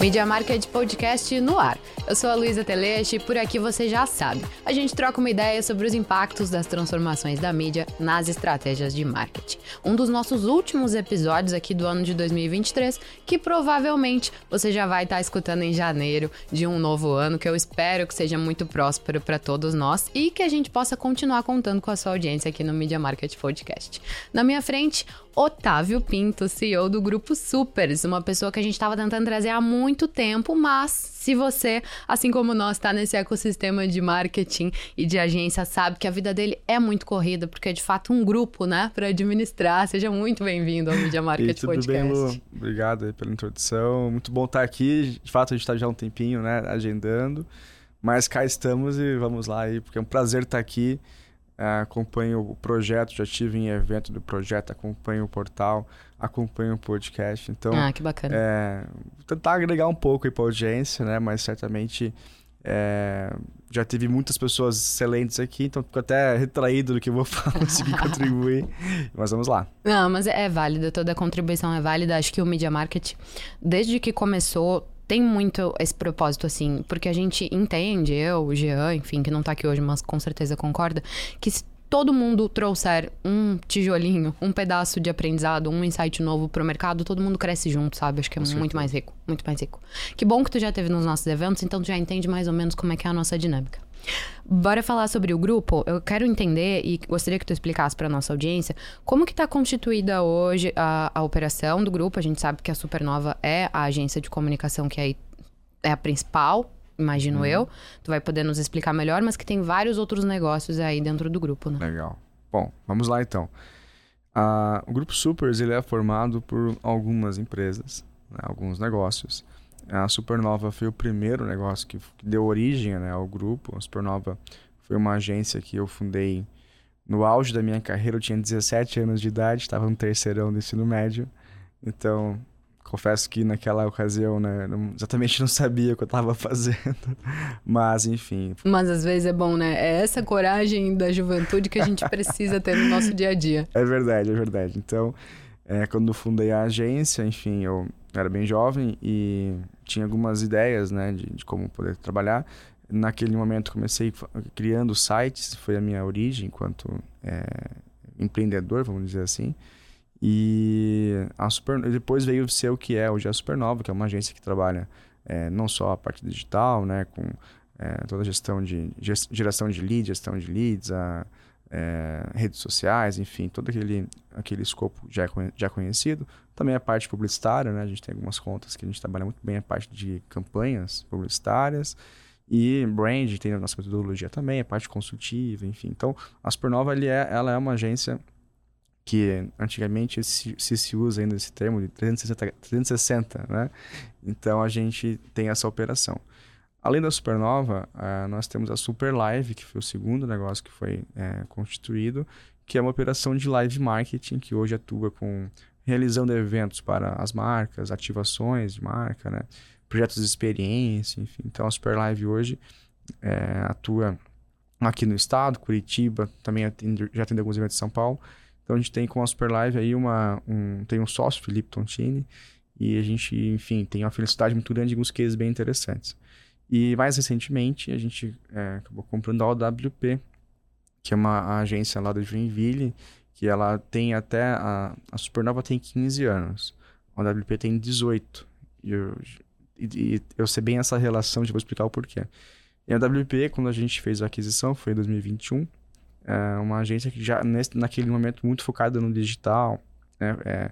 Media Market Podcast no ar. Eu sou a Luísa Teleste e por aqui você já sabe. A gente troca uma ideia sobre os impactos das transformações da mídia nas estratégias de marketing. Um dos nossos últimos episódios aqui do ano de 2023, que provavelmente você já vai estar escutando em janeiro de um novo ano, que eu espero que seja muito próspero para todos nós e que a gente possa continuar contando com a sua audiência aqui no Media Market Podcast. Na minha frente, Otávio Pinto, CEO do Grupo Supers, uma pessoa que a gente estava tentando trazer há muito tempo, mas se você, assim como nós, está nesse ecossistema de marketing e de agência, sabe que a vida dele é muito corrida, porque é de fato um grupo, né, para administrar. Seja muito bem-vindo ao Media Market e tudo Podcast. Bem, Lu? Obrigado pela introdução. Muito bom estar aqui. De fato, a gente está já há um tempinho, né, agendando. Mas cá estamos e vamos lá aí, porque é um prazer estar aqui acompanho o projeto, já tive em evento do projeto, acompanho o portal, acompanho o podcast. Então, ah, que bacana. É, tentar agregar um pouco aí para a audiência, né? Mas certamente é, já tive muitas pessoas excelentes aqui, então fico até retraído do que eu vou conseguir contribuir. Mas vamos lá. Não, mas é, é válido, toda contribuição é válida. Acho que o Media Market, desde que começou, tem muito esse propósito, assim, porque a gente entende, eu, o Jean, enfim, que não tá aqui hoje, mas com certeza concorda, que todo mundo trouxer um tijolinho, um pedaço de aprendizado, um insight novo pro mercado, todo mundo cresce junto, sabe? Acho que é muito mais rico, muito mais rico. Que bom que tu já teve nos nossos eventos, então tu já entende mais ou menos como é que é a nossa dinâmica. Bora falar sobre o grupo. Eu quero entender e gostaria que tu explicasse para nossa audiência como que está constituída hoje a, a operação do grupo. A gente sabe que a Supernova é a agência de comunicação que é, é a principal, imagino uhum. eu. Tu vai poder nos explicar melhor, mas que tem vários outros negócios aí dentro do grupo, né? Legal. Bom, vamos lá então. Uh, o grupo Supers ele é formado por algumas empresas, né, alguns negócios. A Supernova foi o primeiro negócio que, que deu origem né, ao grupo. A Supernova foi uma agência que eu fundei no auge da minha carreira. Eu tinha 17 anos de idade, estava no terceirão do ensino médio. Então, confesso que naquela ocasião, né, não, exatamente não sabia o que eu estava fazendo. Mas, enfim. Mas às vezes é bom, né? É essa coragem da juventude que a gente precisa ter no nosso dia a dia. É verdade, é verdade. Então, é, quando fundei a agência, enfim, eu era bem jovem e tinha algumas ideias, né, de, de como poder trabalhar. Naquele momento comecei criando sites, foi a minha origem enquanto é, empreendedor, vamos dizer assim. E a Super, depois veio ser o que é hoje a Supernova, que é uma agência que trabalha é, não só a parte digital, né, com é, toda a gestão de geração de leads, gestão de leads, a, é, redes sociais, enfim, todo aquele, aquele escopo já, é, já conhecido. Também a parte publicitária, né? A gente tem algumas contas que a gente trabalha muito bem a parte de campanhas publicitárias. E brand tem a nossa metodologia também, a parte consultiva, enfim. Então, a Supernova ele é, ela é uma agência que antigamente se, se, usa ainda esse termo de 360, 360, né? Então, a gente tem essa operação. Além da Supernova, uh, nós temos a Super Live, que foi o segundo negócio que foi uh, constituído, que é uma operação de live marketing que hoje atua com realizando eventos para as marcas, ativações de marca, né? projetos de experiência, enfim. Então a Super Live hoje é, atua aqui no estado, Curitiba, também atende, já atende alguns eventos em São Paulo. Então a gente tem com a Super Live aí uma, um, tem um sócio, Felipe Tontini, e a gente, enfim, tem uma felicidade muito grande em alguns cases bem interessantes. E mais recentemente, a gente é, acabou comprando a OWP, que é uma agência lá de Joinville, que ela tem até. A, a Supernova tem 15 anos, a OWP tem 18. E eu, e, e eu sei bem essa relação, já vou explicar o porquê. E a WP, quando a gente fez a aquisição, foi em 2021, é uma agência que já, nesse, naquele momento, muito focada no digital, né? É,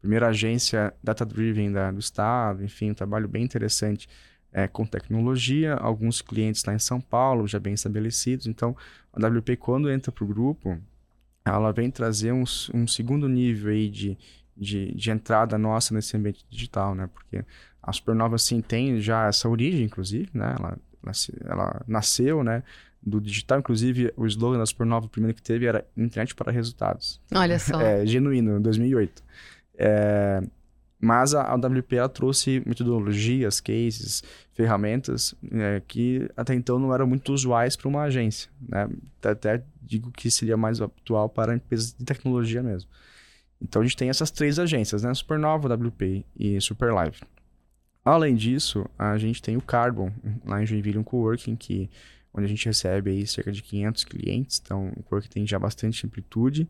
primeira agência data-driven do estado, enfim, um trabalho bem interessante é, com tecnologia, alguns clientes lá em São Paulo já bem estabelecidos. Então, a WP, quando entra para o grupo, ela vem trazer um, um segundo nível aí de, de, de, entrada nossa nesse ambiente digital, né? Porque a Supernova, sim, tem já essa origem, inclusive, né? Ela, ela, ela nasceu, né? Do digital, inclusive, o slogan da Supernova, o primeiro que teve era internet para resultados. Olha só. É, genuíno, em 2008. É, mas a, a WP trouxe metodologias, cases, ferramentas é, que até então não eram muito usuais para uma agência. Né? Até digo que seria mais atual para empresas de tecnologia mesmo. Então a gente tem essas três agências, né? Supernova, WP e Superlive. Além disso, a gente tem o Carbon, lá em Joinville, um coworking que onde a gente recebe aí cerca de 500 clientes, então o coworking tem já bastante amplitude.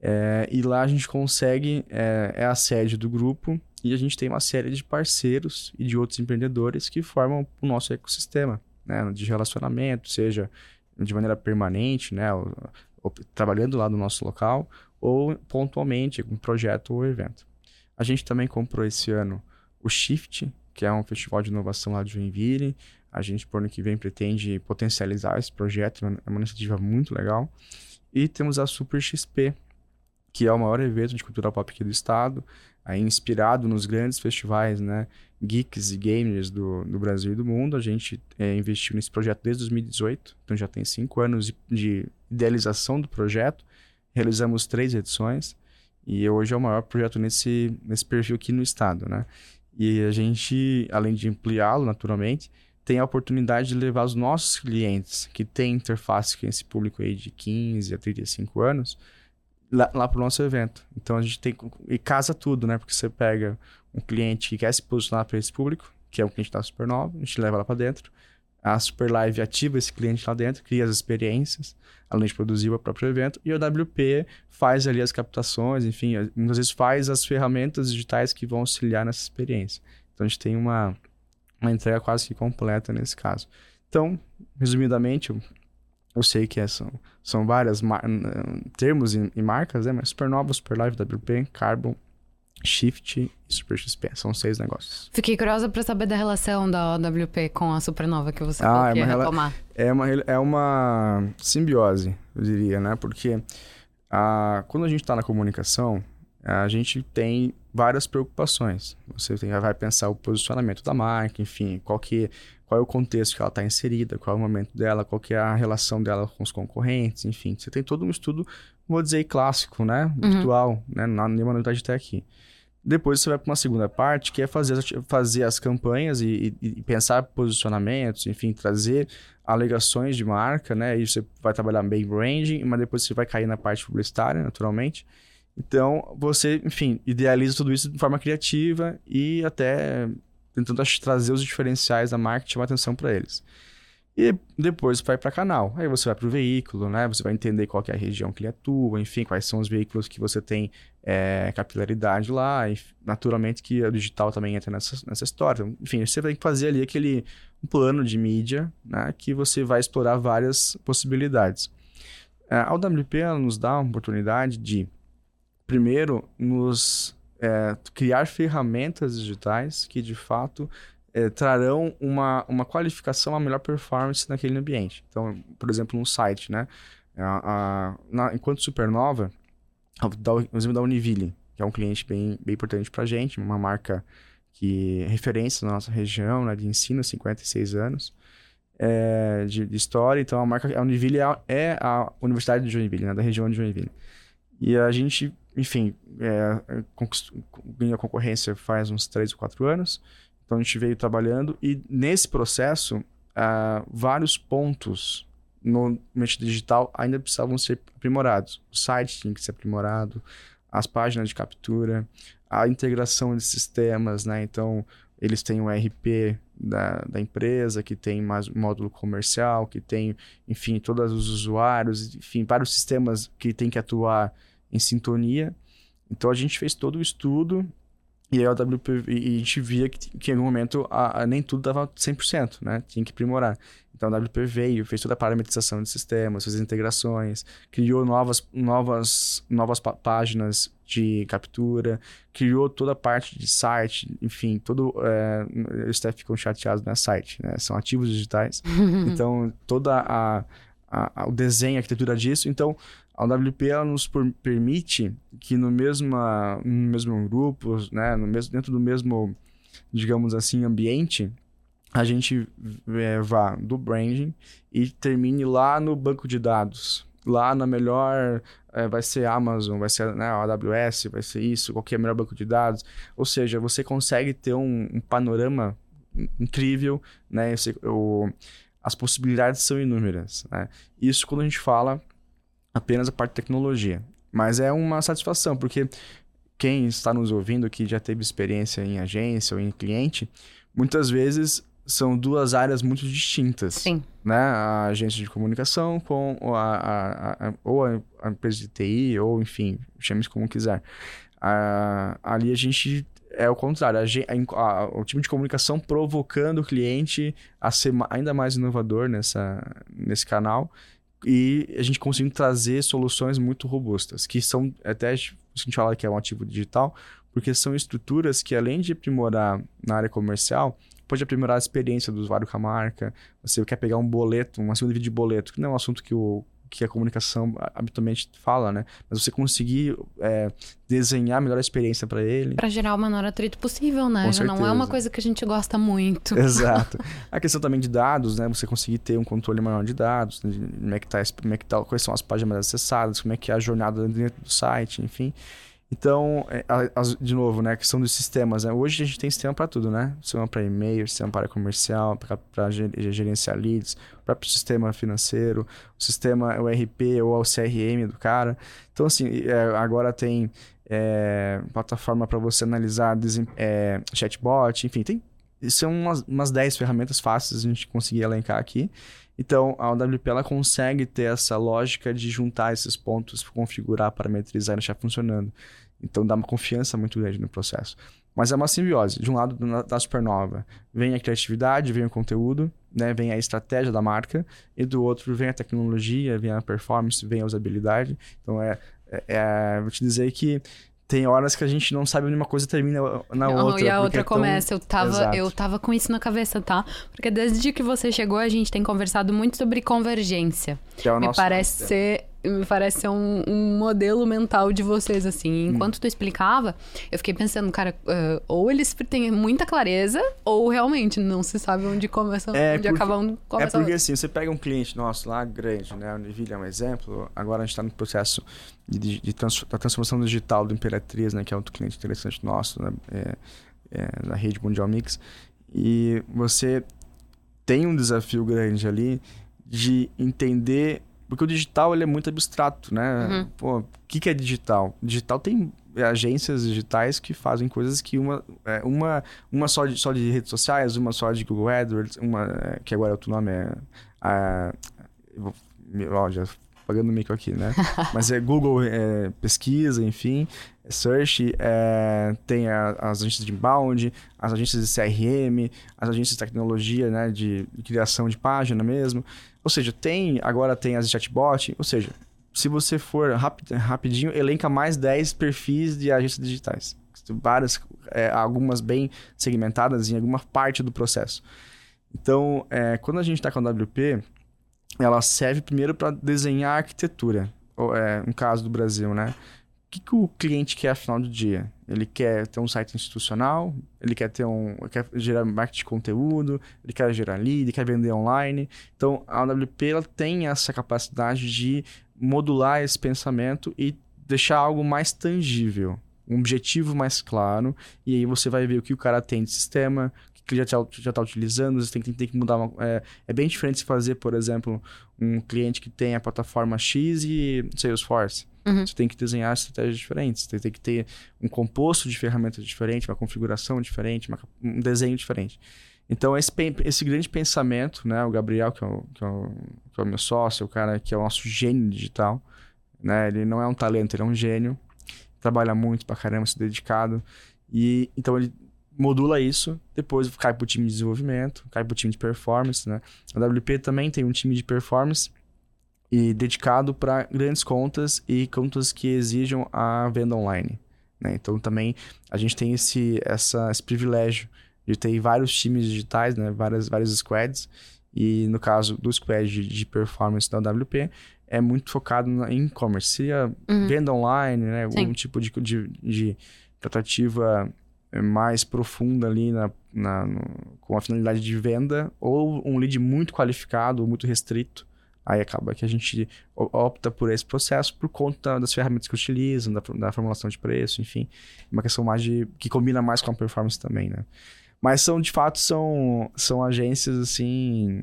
É, e lá a gente consegue, é, é a sede do grupo e a gente tem uma série de parceiros e de outros empreendedores que formam o nosso ecossistema, né, de relacionamento, seja de maneira permanente, né, ou, ou, trabalhando lá no nosso local, ou pontualmente, com um projeto ou evento. A gente também comprou esse ano o Shift, que é um festival de inovação lá de Joinville. A gente, por ano que vem, pretende potencializar esse projeto, é uma iniciativa muito legal. E temos a Super XP, que é o maior evento de cultura pop aqui do estado, aí inspirado nos grandes festivais, né, geeks e gamers do, do Brasil e do mundo. A gente é, investiu nesse projeto desde 2018, então já tem cinco anos de, de idealização do projeto. Realizamos três edições e hoje é o maior projeto nesse, nesse perfil aqui no estado, né? E a gente, além de ampliá-lo naturalmente, tem a oportunidade de levar os nossos clientes que têm interface com esse público aí de 15 a 35 anos lá, lá para o nosso evento. Então a gente tem e casa tudo, né? Porque você pega um cliente que quer se posicionar para esse público, que é o cliente da Supernova, a gente leva lá para dentro. A Super Live ativa esse cliente lá dentro, cria as experiências, além de produzir o próprio evento. E o WP faz ali as captações, enfim, muitas vezes faz as ferramentas digitais que vão auxiliar nessa experiência. Então a gente tem uma, uma entrega quase que completa nesse caso. Então, resumidamente, eu, sei que é, são, são várias termos e, e, marcas, né? Mas Supernova, Superlive, WP, Carbon, Shift e Super XP. São seis negócios. Fiquei curiosa para saber da relação da OWP com a Supernova que você ah, é retomar. É uma, é uma simbiose, eu diria, né? Porque a, quando a gente está na comunicação, a gente tem várias preocupações. Você tem, vai pensar o posicionamento da marca, enfim, qual, que, qual é o contexto que ela está inserida, qual é o momento dela, qual que é a relação dela com os concorrentes, enfim. Você tem todo um estudo, vou dizer, clássico, né? Uhum. Virtual, uhum. né? Não nenhuma novidade até aqui. Depois você vai para uma segunda parte, que é fazer, fazer as campanhas e, e, e, pensar posicionamentos, enfim, trazer alegações de marca, né? E você vai trabalhar bem branding, mas depois você vai cair na parte publicitária, naturalmente. Então, você, enfim, idealiza tudo isso de forma criativa e até tentando trazer os diferenciais da marca e chamar atenção para eles. E depois vai para canal. Aí você vai para o veículo, né? Você vai entender qual é a região que ele atua, enfim, quais são os veículos que você tem é, capilaridade lá. E, naturalmente que o digital também entra nessa, nessa história. Então, enfim, você tem que fazer ali aquele um plano de mídia, né? Que você vai explorar várias possibilidades. É, a UWP nos dá uma oportunidade de, primeiro, nos é, criar ferramentas digitais que de fato é, trarão uma, uma qualificação, a melhor performance naquele ambiente. Então, por exemplo, um site, né? A, a, na, enquanto Supernova, o exemplo da Univille, que é um cliente bem, bem importante para a gente, uma marca que é referência na nossa região, né, de ensino, 56 anos é, de, de, história. Então, a marca, a Univille é a, é a Universidade de Joinville, né, da região de Joinville. E a gente, enfim, é, ganhou a concorrência faz uns 3 ou 4 anos. Então a gente veio trabalhando e nesse processo, uh, vários pontos no ambiente digital ainda precisavam ser aprimorados. O site tinha que ser aprimorado, as páginas de captura, a integração de sistemas, né? Então, eles têm o RP da, da empresa, que tem mais módulo comercial, que tem, enfim, todos os usuários, enfim, vários sistemas que tem que atuar em sintonia. Então, a gente fez todo o estudo e a WP, e a gente via que, que em algum momento a, a, nem tudo dava 100%, né? Tinha que aprimorar. Então a WP veio, fez toda a parametrização de sistemas, fez integrações, criou novas, novas, novas páginas de captura, criou toda a parte de site, enfim, todo é, o staff ficam chateados no site, né? São ativos digitais. então toda a, a, a, o desenho, a arquitetura disso. Então a WP ela nos permite que no mesmo, no mesmo grupo, né, no mesmo, dentro do mesmo, digamos assim, ambiente, a gente é, vá do branding e termine lá no banco de dados. Lá na melhor, é, vai ser Amazon, vai ser né, AWS, vai ser isso, qualquer melhor banco de dados. Ou seja, você consegue ter um, um panorama incrível, né? Você, o, as possibilidades são inúmeras, né? Isso quando a gente fala apenas a parte de tecnologia. Mas é uma satisfação, porque quem está nos ouvindo que já teve experiência em agência ou em cliente, muitas vezes são duas áreas muito distintas. Sim. Né? A agência de comunicação com a, a, a, ou a, empresa de TI, ou enfim, chame como quiser. ali a gente é o contrário, o time de comunicação provocando o cliente a ser ainda mais inovador nessa, nesse canal e a gente conseguindo trazer soluções muito robustas, que são até a gente fala que é um ativo digital, porque são estruturas que além de aprimorar na área comercial, pode aprimorar a experiência do usuário com a marca. Você quer pegar um boleto, uma segunda vídeo de boleto, que não é um assunto que o que a comunicação habitualmente fala, né? Mas você conseguir é, desenhar a melhor experiência para ele. Para gerar o menor atrito possível, né? Não é uma coisa que a gente gosta muito. Exato. A questão também de dados, né? Você conseguir ter um controle maior de dados, né? como é que tá, como é que tá, quais são as páginas mais acessadas, como é que é a jornada dentro do site, enfim. Então, é, de novo, né, a questão dos sistemas. Né? Hoje a gente tem sistema para tudo, né? Sistema para e-mail, sistema para comercial, para gerenciar leads, o próprio sistema financeiro, o sistema, o RP ou o CRM do cara. Então, assim, é, agora tem é, plataforma para você analisar é, chatbot, enfim, tem são umas, umas 10 ferramentas fáceis a gente conseguir elencar aqui. Então, a OWP ela consegue ter essa lógica de juntar esses pontos, configurar, parametrizar e deixar funcionando. Então dá uma confiança muito grande no processo. Mas é uma simbiose. De um lado da Supernova vem a criatividade, vem o conteúdo, né? vem a estratégia da marca, e do outro vem a tecnologia, vem a performance, vem a usabilidade. Então é, é, é vou te dizer que tem horas que a gente não sabe onde uma coisa termina na não, outra. E a outra é começa. Eu tava, eu tava com isso na cabeça, tá? Porque desde que você chegou, a gente tem conversado muito sobre convergência. Que é o Me nosso parece ser me parece ser um, um, modelo mental de vocês, assim. Enquanto hum. tu explicava, eu fiquei pensando, cara, uh, ou eles têm muita clareza, ou realmente não se sabe onde começa, é onde acaba um começa É porque assim, você pega um cliente nosso lá, grande, né? O Nvidia é um exemplo. Agora a gente está no processo de, de, de trans, da transformação digital do Imperatriz, né? Que é outro cliente interessante nosso, né? É, é, da rede Mundial Mix. E você tem um desafio grande ali de entender porque o digital ele é muito abstrato, né? Uhum. Pô, o que, que é digital? Digital tem agências digitais que fazem coisas que uma, é, uma, uma só, de, só de redes sociais, uma só de Google AdWords, uma é, que agora o outro nome é. A, ó, já pagando o mico aqui, né? Mas é Google é, pesquisa, enfim, é search, é, tem a, as agências de inbound, as agências de CRM, as agências de tecnologia, né? De, de criação de página mesmo. Ou seja, tem agora tem as chatbot, ou seja, se você for rapid, rapidinho, elenca mais 10 perfis de agências digitais. Várias, é, algumas bem segmentadas em alguma parte do processo. Então, é, quando a gente está com a WP, ela serve primeiro para desenhar a arquitetura. Ou, é, um caso do Brasil, né? Que, que o cliente quer afinal do dia? Ele quer ter um site institucional, ele quer ter um. quer gerar marketing de conteúdo, ele quer gerar lead, ele quer vender online. Então a AWP ela tem essa capacidade de modular esse pensamento e deixar algo mais tangível, um objetivo mais claro, e aí você vai ver o que o cara tem de sistema, que já está utilizando, você tem que, tem que mudar. Uma, é, é bem diferente se fazer, por exemplo, um cliente que tem a plataforma X e Salesforce. Uhum. Você tem que desenhar estratégias diferentes. Você tem que ter um composto de ferramentas diferente, uma configuração diferente, uma, um desenho diferente. Então, esse, esse grande pensamento, né? O Gabriel, que é o, que é o, que é o meu sócio, o cara que é o nosso gênio digital, né? Ele não é um talento, ele é um gênio. Trabalha muito pra caramba, se dedicado. E, então, ele modula isso, depois cai pro time de desenvolvimento, cai pro time de performance, né? A WP também tem um time de performance e dedicado para grandes contas e contas que exijam a venda online. Né? Então também a gente tem esse, essa, esse privilégio de ter vários times digitais, né? várias, vários squads, e no caso do squad de, de performance da WP, é muito focado em e-commerce. Seria uhum. venda online, né? algum tipo de, de, de tratativa mais profunda ali na, na no, com a finalidade de venda, ou um lead muito qualificado ou muito restrito, Aí acaba que a gente opta por esse processo por conta das ferramentas que utilizam, da, da formulação de preço, enfim. Uma questão mais de. que combina mais com a performance também, né? Mas são, de fato, são, são agências assim.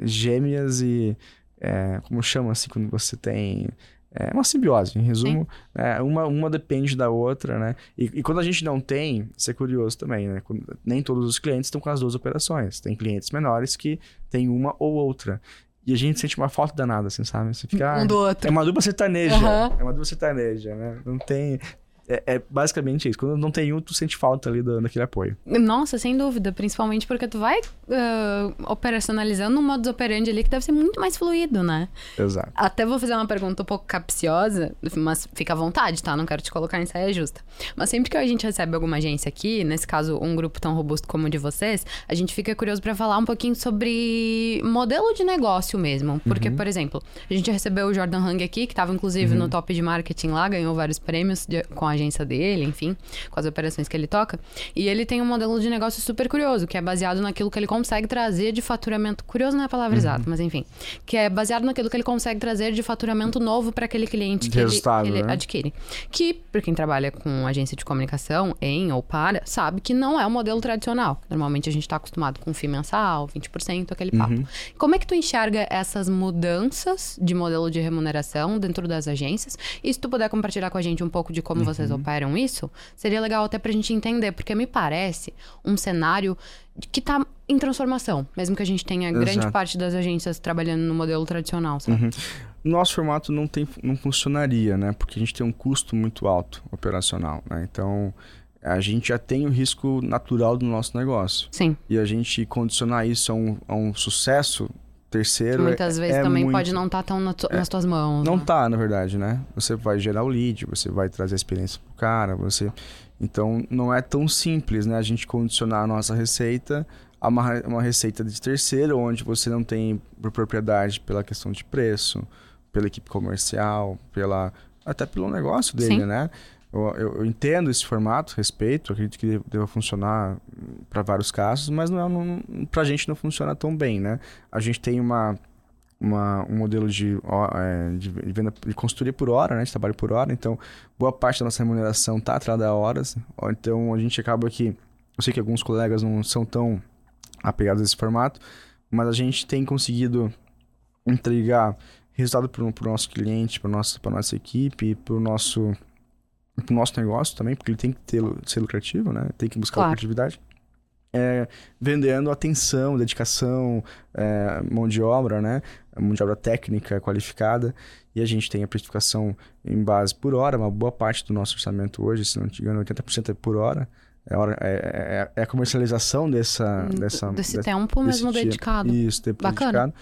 gêmeas e. É, como chama assim quando você tem é uma simbiose, em resumo, é, uma, uma depende da outra, né? E, e, quando a gente não tem, isso é curioso também, né? Quando, nem todos os clientes estão com as duas operações. Tem clientes menores que tem uma ou outra. E a gente sente uma falta danada, assim, sabe? Você fica, um do outro. É uma dupla sertaneja. Uhum. É uma dupla sertaneja, né? Não tem. É, é, basicamente isso. Quando não tem um, tu sente falta ali do, daquele apoio. Nossa, sem dúvida. Principalmente porque tu vai uh, operacionalizando um modus operandi ali que deve ser muito mais fluido, né? Exato. Até vou fazer uma pergunta um pouco capciosa, mas fica à vontade, tá? Não quero te colocar em saia justa. Mas sempre que a gente recebe alguma agência aqui, nesse caso um grupo tão robusto como o de vocês, a gente fica curioso para falar um pouquinho sobre modelo de negócio mesmo. Porque, uhum. por exemplo, a gente recebeu o Jordan Hang aqui, que estava inclusive uhum. no top de marketing lá, ganhou vários prêmios de, com a agência dele, enfim, com as operações que ele toca. E ele tem um modelo de negócio super curioso, que é baseado naquilo que ele consegue trazer de faturamento. Curioso não é a palavra uhum. exata, mas enfim. Que é baseado naquilo que ele consegue trazer de faturamento novo para aquele cliente que ele, que ele né? adquire. Que, por quem trabalha com agência de comunicação, em ou para, sabe que não é o modelo tradicional. Normalmente a gente está acostumado com FII mensal, 20%, aquele papo. Uhum. Como é que tu enxerga essas mudanças de modelo de remuneração dentro das agências? E se tu puder compartilhar com a gente um pouco de como uhum. vocês operam isso, seria legal até pra gente entender, porque me parece um cenário que tá em transformação, mesmo que a gente tenha Exato. grande parte das agências trabalhando no modelo tradicional, sabe? Uhum. Nosso formato não, tem, não funcionaria, né? Porque a gente tem um custo muito alto operacional, né? Então, a gente já tem o risco natural do nosso negócio. Sim. E a gente condicionar isso a um, a um sucesso terceiro Muitas é, vezes é também muito... pode não estar tá tão na tu... é, nas tuas mãos. Não né? tá, na verdade, né? Você vai gerar o lead, você vai trazer a experiência pro cara, você... Então, não é tão simples, né? A gente condicionar a nossa receita a uma, uma receita de terceiro, onde você não tem propriedade pela questão de preço, pela equipe comercial, pela até pelo negócio dele, Sim. né? Eu, eu, eu, entendo esse formato, respeito, acredito que deva funcionar para vários casos, mas não, é, não, pra gente não funciona tão bem, né? A gente tem uma, uma, um modelo de, é, de, venda de consultoria por hora, né? De trabalho por hora, então boa parte da nossa remuneração está atrelada a horas, então a gente acaba que, eu sei que alguns colegas não são tão apegados a esse formato, mas a gente tem conseguido entregar resultado para o nosso cliente, para nossa, nossa equipe, para o nosso pro nosso negócio também, porque ele tem que ter, ser lucrativo, né? Tem que buscar claro. lucratividade. É, vendendo atenção, dedicação, é, mão de obra, né? Mão de obra técnica, qualificada. E a gente tem a precificação em base por hora. Uma boa parte do nosso orçamento hoje, se não me engano, 80% é por hora. É, hora, é, é, é, a comercialização dessa... Hum, dessa desse, tempo mesmo dedicado. Isso, tempo Bacana. dedicado.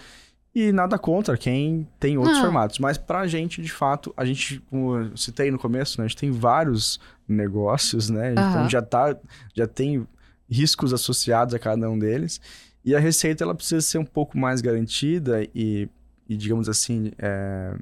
E nada contra quem tem outros formatos. Mas pra gente, de fato, a gente, como eu citei no começo, né? A gente tem vários negócios, né? Então já, tá, já tem riscos associados a cada um deles. E a receita, ela precisa ser um pouco mais garantida e, e digamos assim, é,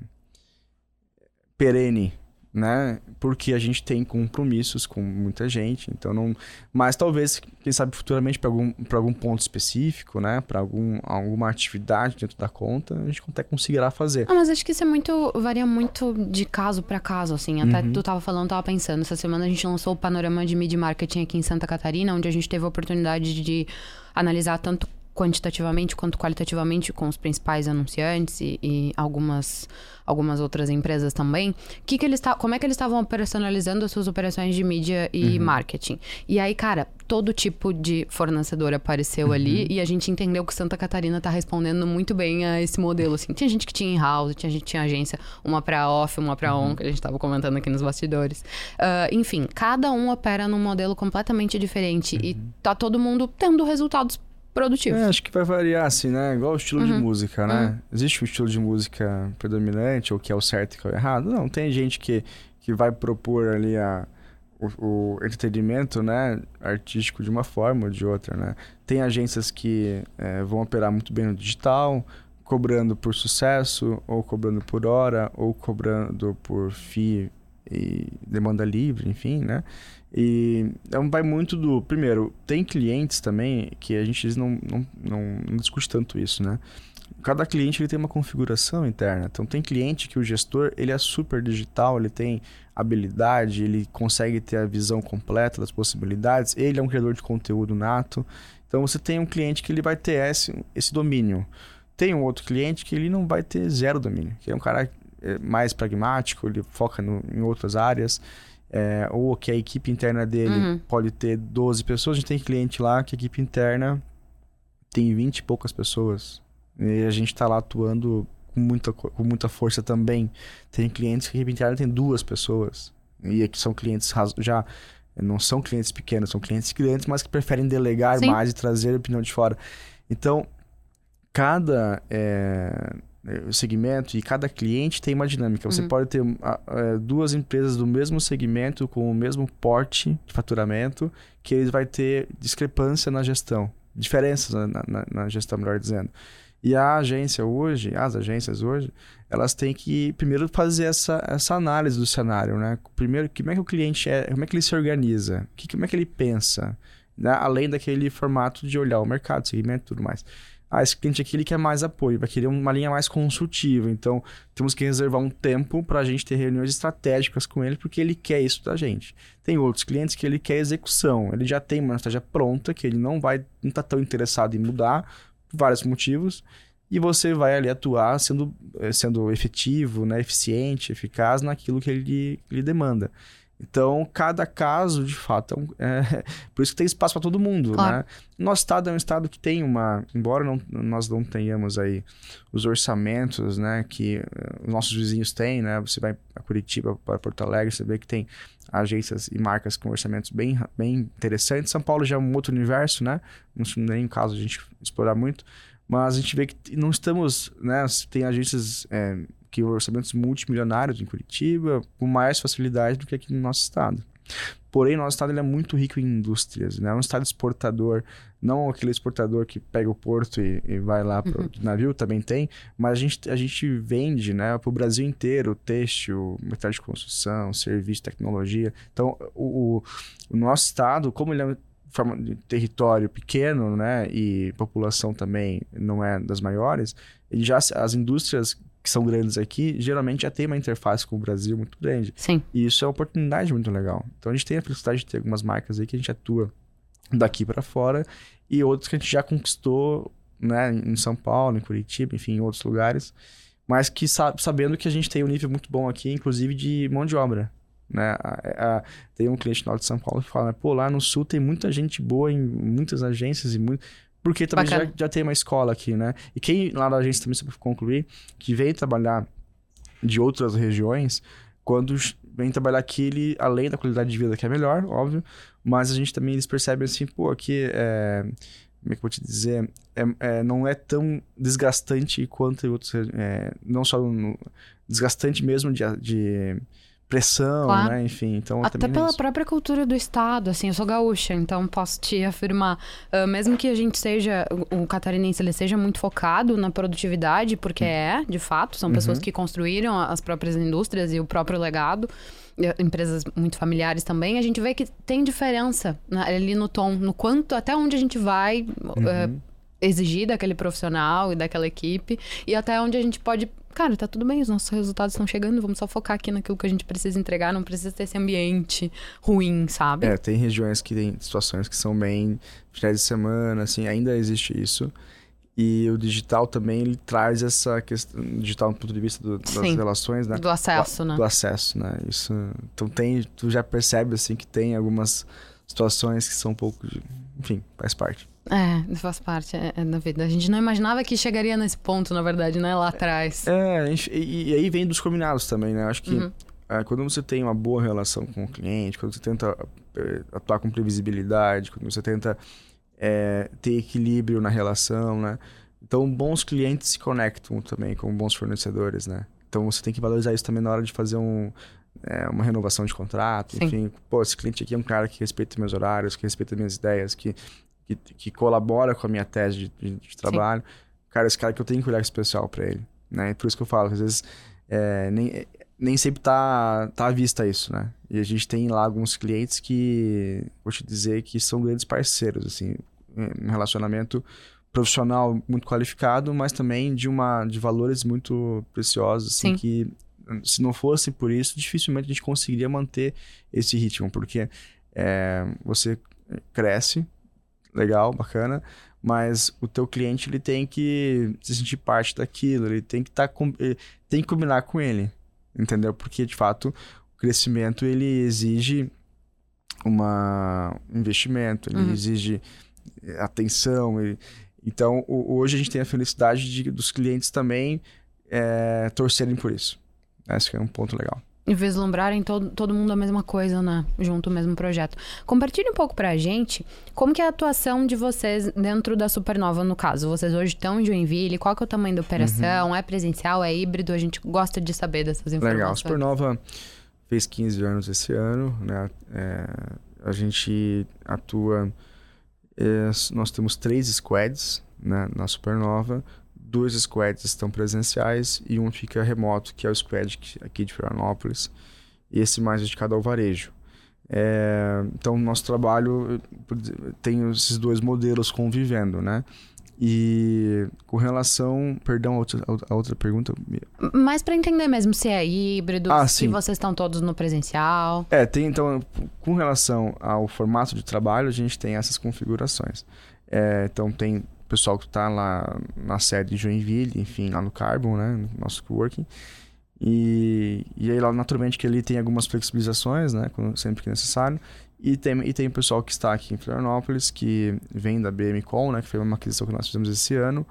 perene, né? Porque a gente tem compromissos com muita gente, então não. Mas talvez, quem sabe futuramente para algum, algum ponto específico, né? Para algum, alguma atividade dentro da conta, a gente até conseguirá fazer. Ah, mas acho que isso é muito. varia muito de caso para caso, assim. Até uhum. tu tava falando, tava pensando. Essa semana a gente lançou o panorama de Mid Marketing aqui em Santa Catarina, onde a gente teve a oportunidade de analisar tanto quantitativamente quanto qualitativamente com os principais anunciantes e, e algumas, algumas outras empresas também, que que eles como é que eles estavam operacionalizando as suas operações de mídia e uhum. marketing. E aí, cara, todo tipo de fornecedor apareceu uhum. ali e a gente entendeu que Santa Catarina tá respondendo muito bem a esse modelo, assim. Tinha gente que tinha in-house, tinha gente que tinha agência, uma para off, uma para uhum. on, que a gente tava comentando aqui nos bastidores. Uh, enfim, cada um opera num modelo completamente diferente e uhum. tá todo mundo tendo resultados produtivo. É, acho que vai variar, assim, né? Igual o estilo uhum. de música, né? Uhum. Existe um estilo de música predominante, ou que é o certo e que é o errado? Não, tem gente que, que vai propor ali a, o, o entretenimento, né? Artístico de uma forma ou de outra, né? Tem agências que é, vão operar muito bem no digital, cobrando por sucesso, ou cobrando por hora, ou cobrando por FII e demanda livre, enfim, né? E então vai muito do. Primeiro, tem clientes também que a gente não, não, não, não discute tanto isso, né? Cada cliente ele tem uma configuração interna. Então tem cliente que o gestor ele é super digital, ele tem habilidade, ele consegue ter a visão completa das possibilidades, ele é um criador de conteúdo nato. Então você tem um cliente que ele vai ter esse, esse domínio. Tem um outro cliente que ele não vai ter zero domínio, que é um cara mais pragmático, ele foca no, em outras áreas. É, ou que a equipe interna dele uhum. pode ter 12 pessoas. A gente tem cliente lá que a equipe interna tem 20 e poucas pessoas. E a gente está lá atuando com muita, com muita força também. Tem clientes que a equipe interna tem duas pessoas. E aqui são clientes já não são clientes pequenos, são clientes grandes, mas que preferem delegar Sim. mais e trazer a opinião de fora. Então, cada é, segmento e cada cliente tem uma dinâmica. Você uhum. pode ter é, duas empresas do mesmo segmento com o mesmo porte de faturamento, que eles vai ter discrepância na gestão, diferenças na, na, na gestão, melhor dizendo. E a agência hoje, as agências hoje, elas têm que primeiro fazer essa, essa análise do cenário, né? Primeiro, como é que o cliente é, como é que ele se organiza, que, como é que ele pensa, né? além daquele formato de olhar o mercado, segmento e tudo mais. Ah, esse cliente aqui ele quer mais apoio, vai querer uma linha mais consultiva. Então, temos que reservar um tempo para a gente ter reuniões estratégicas com ele, porque ele quer isso da gente. Tem outros clientes que ele quer execução, ele já tem uma estratégia pronta, que ele não vai, não está tão interessado em mudar, vários motivos, e você vai ali atuar sendo, eh, sendo efetivo, né, eficiente, eficaz naquilo que ele, ele demanda. Então, cada caso, de fato, é, é por isso que tem espaço para todo mundo, claro. né? Nosso estado é um estado que tem uma, embora não, nós não tenhamos aí os orçamentos, né, que uh, os nossos vizinhos têm, né? Você vai a Curitiba, para Porto Alegre, você vê que tem agências e marcas com orçamentos bem, bem interessantes. São Paulo já é um outro universo, né? Não nem o caso a gente explorar muito, mas a gente vê que não estamos, né? Tem agências é, que orçamentos multimilionários em Curitiba com mais facilidade do que aqui no nosso estado. Porém, nosso estado ele é muito rico em indústrias, né? É um estado exportador, não aquele exportador que pega o porto e, e vai lá para o uhum. navio, também tem, mas a gente, a gente vende né, para o Brasil inteiro têxtil, metal de construção, serviço, tecnologia. Então, o, o nosso estado, como ele é forma de território pequeno, né, e população também não é das maiores, ele já as indústrias que são grandes aqui, geralmente já tem uma interface com o Brasil muito grande. Sim. E isso é uma oportunidade muito legal. Então a gente tem a felicidade de ter algumas marcas aí que a gente atua daqui para fora e outros que a gente já conquistou, né, em São Paulo, em Curitiba, enfim, em outros lugares, mas que sabendo que a gente tem um nível muito bom aqui, inclusive de mão de obra. Né? A, a, tem um cliente norte de São Paulo que fala, pô, lá no sul tem muita gente boa em muitas agências e muito porque também já, já, tem uma escola aqui, né? E quem lá da agência também, só para concluir, que vem trabalhar de outras regiões, quando vem trabalhar aqui, ele, além da qualidade de vida que é melhor, óbvio, mas a gente também, eles percebem assim, pô, aqui é como é que eu vou te dizer, é, é, não é tão desgastante quanto outros, é, não só no, desgastante mesmo de, de pressão, claro. né? Enfim, então... Até pela isso. própria cultura do Estado, assim, eu sou gaúcha, então posso te afirmar, uh, mesmo que a gente seja, o, catarinense, ele seja muito focado na produtividade, porque uhum. é, de fato, são pessoas uhum. que construíram as próprias indústrias e o próprio legado, empresas muito familiares também, a gente vê que tem diferença né, ali no tom, no quanto, até onde a gente vai... Uhum. Uh, exigir daquele profissional e daquela equipe e até onde a gente pode cara, tá tudo bem, os nossos resultados estão chegando, vamos só focar aqui naquilo que a gente precisa entregar, não precisa ter esse ambiente ruim, sabe? É, tem regiões que tem situações que são bem finais de semana, assim, ainda existe isso. E o digital também ele traz essa questão digital do ponto de vista do, das Sim, relações, né? Do acesso, do, né? Do acesso, né? Isso. Então tem, tu já percebe assim que tem algumas situações que são um pouco, de, enfim, faz parte. É, faz parte é, é, da vida. A gente não imaginava que chegaria nesse ponto, na verdade, né? Lá atrás. É, e, e aí vem dos combinados também, né? Acho que uhum. é, quando você tem uma boa relação com o cliente, quando você tenta é, atuar com previsibilidade, quando você tenta é, ter equilíbrio na relação, né? Então, bons clientes se conectam também com bons fornecedores, né? Então, você tem que valorizar isso também na hora de fazer um, é, uma renovação de contrato, Sim. enfim. Pô, esse cliente aqui é um cara que respeita meus horários, que respeita minhas ideias, que que, que colabora com a minha tese de, de, de trabalho, Sim. cara, esse cara que eu tenho que olhar especial para ele, né? E por isso que eu falo, às vezes é, nem, nem sempre tá, tá à vista isso, né? E a gente tem lá alguns clientes que, vou te dizer, que são grandes parceiros, assim, um relacionamento profissional muito qualificado, mas também de uma de valores muito preciosos, assim, Sim. que se não fosse por isso, dificilmente a gente conseguiria manter esse ritmo, porque é, você cresce, legal, bacana, mas o teu cliente ele tem que se sentir parte daquilo, ele tem que estar tá, tem que combinar com ele, entendeu? Porque de fato o crescimento ele exige uma investimento, ele uhum. exige atenção, ele... então o, hoje a gente tem a felicidade de, dos clientes também é, torcerem por isso. Esse é um ponto legal vislumbrarem todo, todo mundo a mesma coisa, né? Junto o mesmo projeto. Compartilhe um pouco pra gente como que é a atuação de vocês dentro da Supernova, no caso. Vocês hoje estão em Joinville, qual que é o tamanho da operação? Uhum. É presencial, é híbrido? A gente gosta de saber dessas informações. Legal, a Supernova fez 15 anos esse ano, né? É, a gente atua... É, nós temos três squads né, na Supernova dois squads estão presenciais e um fica remoto, que é o squad aqui de Florianópolis, e esse mais dedicado ao varejo. É, então, nosso trabalho tem esses dois modelos convivendo, né? E com relação. Perdão, a outra, a outra pergunta. Mas para entender mesmo se é híbrido, ah, se sim. vocês estão todos no presencial. É, tem então. Com relação ao formato de trabalho, a gente tem essas configurações. É, então, tem pessoal que está lá na sede de Joinville, enfim, lá no Carbon, né, no nosso coworking. E, e aí lá naturalmente que ele tem algumas flexibilizações, né, sempre que necessário. E tem, e tem o pessoal que está aqui em Florianópolis, que vem da BMCom, né, que foi uma aquisição que nós fizemos esse ano.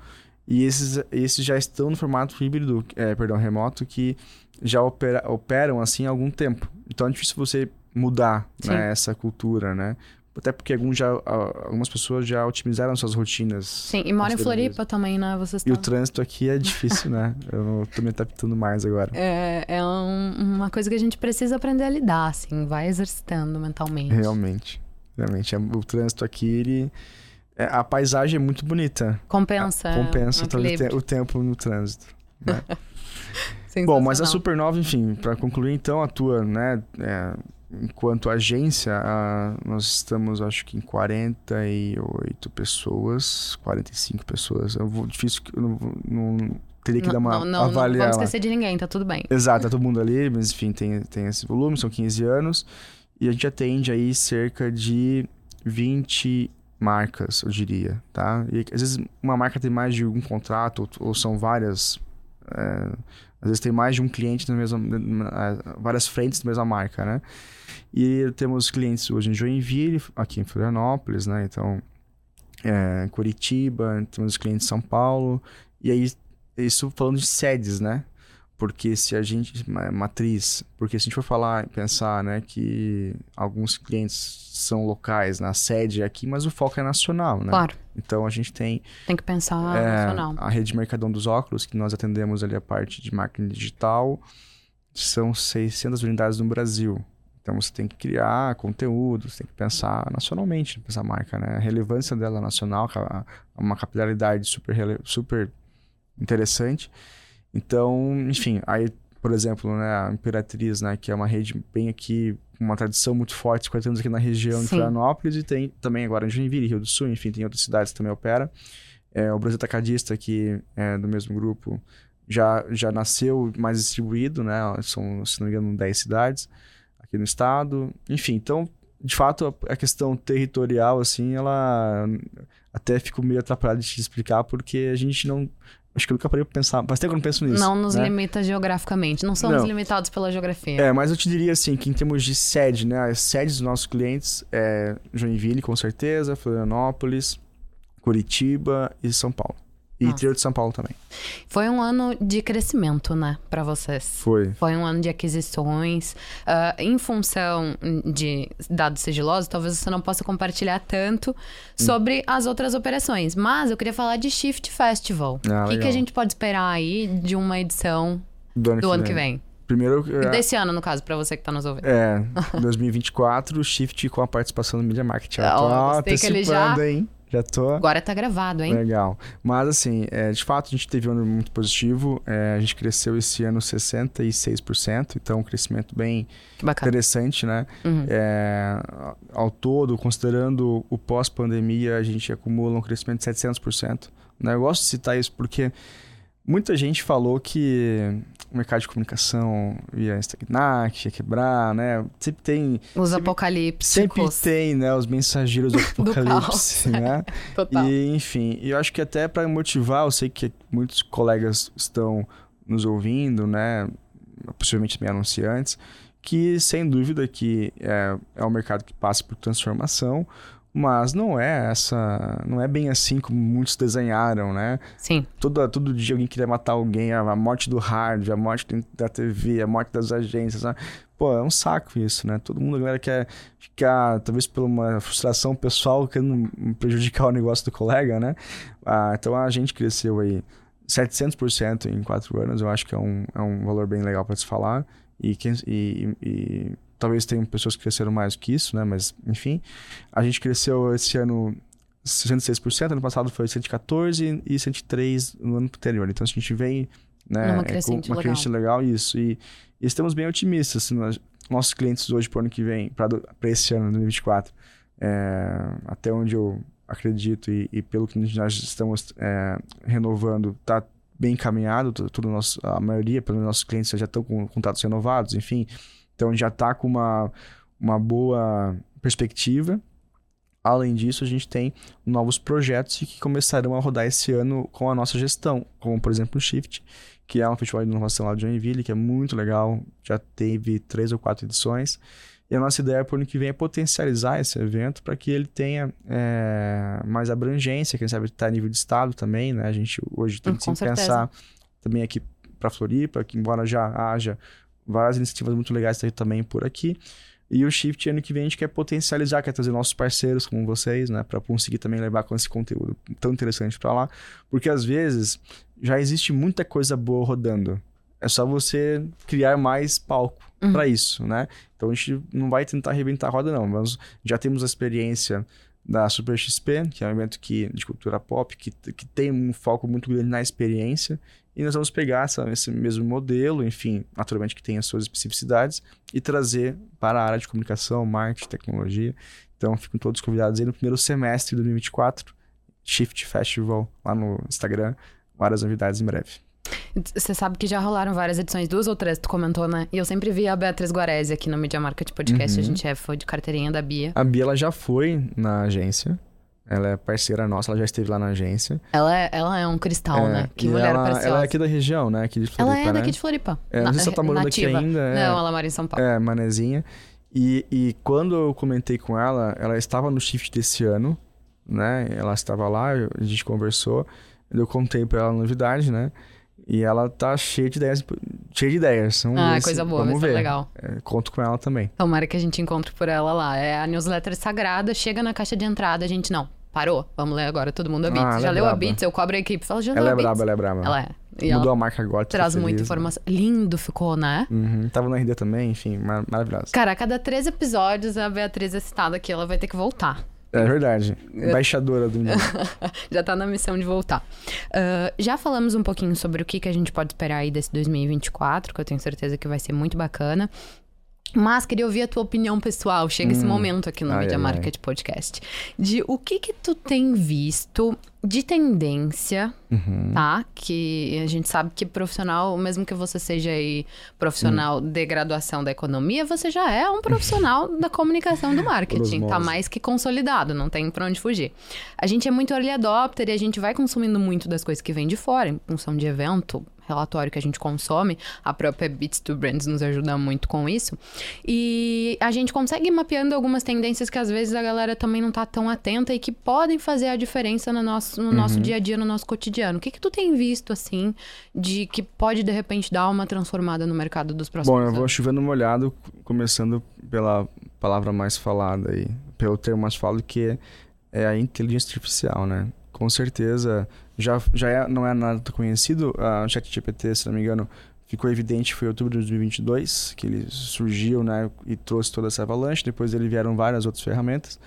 E esses, esses já estão no formato híbrido, é, perdão, remoto, que já opera, operam assim há algum tempo. Então é difícil você mudar né, essa cultura, né? Até porque alguns já, algumas pessoas já otimizaram suas rotinas. Sim, e mora em Floripa também, né? Vocês e o trânsito aqui é difícil, né? Eu tô me adaptando mais agora. É, é um, uma coisa que a gente precisa aprender a lidar, assim. Vai exercitando mentalmente. Realmente. Realmente. É, o trânsito aqui, ele... É, a paisagem é muito bonita. Compensa. É, compensa todo o, o tempo no trânsito. Né? Bom, mas a Supernova, enfim, para concluir, então, atua, né? É, enquanto agência, a, nós estamos, acho que em 48 pessoas, 45 pessoas. Eu vou, difícil, eu não, não teria que não, dar uma não, não, avaliar. Não vamos esquecer de ninguém, tá tudo bem. Exato, tá todo mundo ali, mas enfim, tem, tem esse volume, são 15 anos. E a gente atende aí cerca de 20 marcas, eu diria, tá? E às vezes uma marca tem mais de um contrato, ou, ou são várias. É, às vezes tem mais de um cliente na mesma. várias frentes da mesma marca, né? E temos clientes hoje em Joinville, aqui em Florianópolis, né? Então, é, Curitiba, temos clientes em São Paulo. E aí, isso falando de sedes, né? Porque se a gente. Matriz. Porque se a gente for falar, pensar, né, que alguns clientes são locais na sede aqui, mas o foco é nacional, né? Claro. Então a gente tem. Tem que pensar é, nacional. A rede Mercadão dos Óculos, que nós atendemos ali a parte de marketing digital, são 600 unidades no Brasil. Então você tem que criar conteúdo, você tem que pensar nacionalmente, pensar a marca, né? A relevância dela nacional, uma capilaridade super, super interessante. Então, enfim, aí, por exemplo, né, a Imperatriz, né, que é uma rede bem aqui, uma tradição muito forte, 50 anos aqui na região Sim. de Florianópolis, e tem também agora em Joinville, Rio do Sul, enfim, tem outras cidades que também opera. É, o Brasil Tacadista, que é do mesmo grupo, já, já nasceu mais distribuído, né? São, se não me engano, 10 cidades aqui no estado. Enfim, então, de fato, a, questão territorial, assim, ela até fico meio atrapalhado de te explicar, porque a gente não. Acho que eu nunca parei pra pensar. Faz tempo que eu não penso nisso. Não nos né? limita geograficamente. Não somos não. limitados pela geografia. É, mas eu te diria assim, que em termos de sede, né? As sedes dos nossos clientes é Joinville, com certeza, Florianópolis, Curitiba e São Paulo. E Nossa. interior de São Paulo também. Foi um ano de crescimento, né, para vocês? Foi. Foi um ano de aquisições. Uh, em função de dados sigilosos, talvez você não possa compartilhar tanto hum. sobre hum. as outras operações. Mas eu queria falar de Shift Festival. Ah, o que, que, a gente pode esperar aí de uma edição do ano, do que, ano vem. que vem? Primeiro. É Desse ano, no caso, para você que tá nos ouvindo. É, 2024, Shift com a participação do Media Marketing. Oh, tô antecipando, já... hein? Já tô. Agora tá gravado, hein? Legal. Mas, assim, é, de fato, a gente teve um ano muito positivo. É, a gente cresceu esse ano 66%, então um crescimento bem interessante, né? Uhum. É, ao todo, considerando o pós-pandemia, a gente acumula um crescimento de 700%. Né? Eu gosto de citar isso porque Muita gente falou que o mercado de comunicação ia estagnar, que ia quebrar, né? Sempre tem... Os sempre, apocalipses. Sempre tem, né? Os mensageiros do apocalipse, do né? Total. E, enfim, eu acho que até para motivar, eu sei que muitos colegas estão nos ouvindo, né? Possivelmente também anunciantes, que sem dúvida que é, é um mercado que passa por transformação, mas não é essa. Não é bem assim como muitos desenharam, né? Sim. Todo, todo dia alguém queria matar alguém, a morte do hard, a morte da TV, a morte das agências. Né? Pô, é um saco isso, né? Todo mundo agora quer ficar, talvez por uma frustração pessoal, querendo prejudicar o negócio do colega, né? Ah, então a gente cresceu aí 700% em quatro anos, eu acho que é um, é um valor bem legal para se falar. E, e, e talvez tenham pessoas que cresceram mais do que isso, né? Mas, enfim, a gente cresceu esse ano 66%, ano passado foi 114 e 103 no ano anterior. Então, a gente vem, né, Numa crescente é, uma legal. crescente legal, isso. E, e, estamos bem otimistas. Assim, nós, nossos clientes hoje, para o ano que vem, para esse ano, 2024, é, até onde eu acredito e, e, pelo que nós estamos é, renovando, está bem encaminhado. Tudo nosso, a maioria, pelos nossos clientes, já estão com contratos renovados, enfim. Então já está com uma, uma boa perspectiva. Além disso, a gente tem novos projetos que começarão a rodar esse ano com a nossa gestão, como por exemplo o Shift, que é um festival de inovação lá de Joinville, que é muito legal, já teve três ou quatro edições. E a nossa ideia para o ano que vem é potencializar esse evento para que ele tenha é, mais abrangência, quem sabe estar tá a nível de estado também, né? A gente hoje tem que pensar também aqui para Floripa, que embora já haja várias iniciativas muito legais também por aqui. E o Shift, ano que vem, a gente quer potencializar, quer trazer nossos parceiros como vocês, né? Para conseguir também levar com esse conteúdo tão interessante para lá. Porque às vezes já existe muita coisa boa rodando. É só você criar mais palco uhum. para isso, né? Então a gente não vai tentar arrebentar a roda, não. Mas já temos a experiência da Super XP, que é um evento que, de cultura pop, que, que tem um foco muito grande na experiência. E nós vamos pegar essa, esse mesmo modelo, enfim, naturalmente que tem as suas especificidades, e trazer para a área de comunicação, marketing, tecnologia. Então, ficam todos convidados aí no primeiro semestre de 2024, Shift Festival, lá no Instagram. Várias novidades em breve. Você sabe que já rolaram várias edições, duas ou três, tu comentou, né? E eu sempre vi a Beatriz Guarese aqui no Media Market Podcast. Uhum. A gente é, foi de carteirinha da Bia. A Bia, ela já foi na agência. Ela é parceira nossa, ela já esteve lá na agência. Ela é, ela é um cristal, é, né? Que mulher ela, preciosa. Ela é aqui da região, né? Aqui de Floripa, Ela é né? daqui de Floripa. É, não sei se ela tá morando nativa. aqui ainda. É, não, ela mora em São Paulo. É, manezinha. E, e quando eu comentei com ela, ela estava no shift desse ano, né? Ela estava lá, a gente conversou. Eu contei pra ela a novidade, né? E ela tá cheia de ideias. Cheia de ideias. Vamos ah, ver coisa se, boa, vamos ver. legal. É, conto com ela também. Tomara que a gente encontre por ela lá. É a newsletter sagrada, chega na caixa de entrada, a gente não. Parou? Lemos ler agora todo mundo a Beats. Ah, já é leu a braba. Beats? Eu cobro a equipe. Fala, já leu Ela a é Beats? braba, ela é braba. Ela é. Mudou ela a marca agora. traz muita feliz, né? informação. Lindo ficou, né? Uhum. Tava no RD também, enfim, mar maravilhosa. Cara, a cada três episódios a Beatriz é citada aqui, ela vai ter que voltar. É verdade. Embaixadora do menino. já tá na missão de voltar. Uh, já falamos um pouquinho sobre o que, que a gente pode esperar aí desse 2024, que eu tenho certeza que vai ser muito bacana. Mas queria ouvir a tua opinião pessoal. Chega esse momento aqui no Ai, Media ai, Market Podcast. De o que que tu tem visto de tendência, Uhum. tá? Que a gente sabe que profissional, mesmo que você seja aí profissional Hum. de graduação da economia, você já é um profissional da comunicação do marketing. Tá mais que consolidado, não tem pra onde fugir. A gente é muito early adopter e a gente vai consumindo muito das coisas que vêm de fora, em função de evento, relatório que a gente consome. A própria Beats to Brands nos ajuda muito com isso. E a gente consegue ir mapeando algumas tendências que às vezes a galera também não tá tão atenta e que podem fazer a diferença no nosso, no Uhum. nosso dia a dia, no nosso cotidiano. O que que tu tem visto, assim, de que pode, de repente, dar uma transformada no mercado dos próximos Bom, eu anos? vou chovendo molhado, começando pela palavra mais falada aí, pelo termo mais falado, que é a inteligência artificial, né? Com certeza, já, já é, não é nada conhecido, a ChatGPT, se não me engano, ficou evidente, foi em outubro de 2022, que ele surgiu, né, e trouxe toda essa avalanche, depois dele vieram várias outras ferramentas,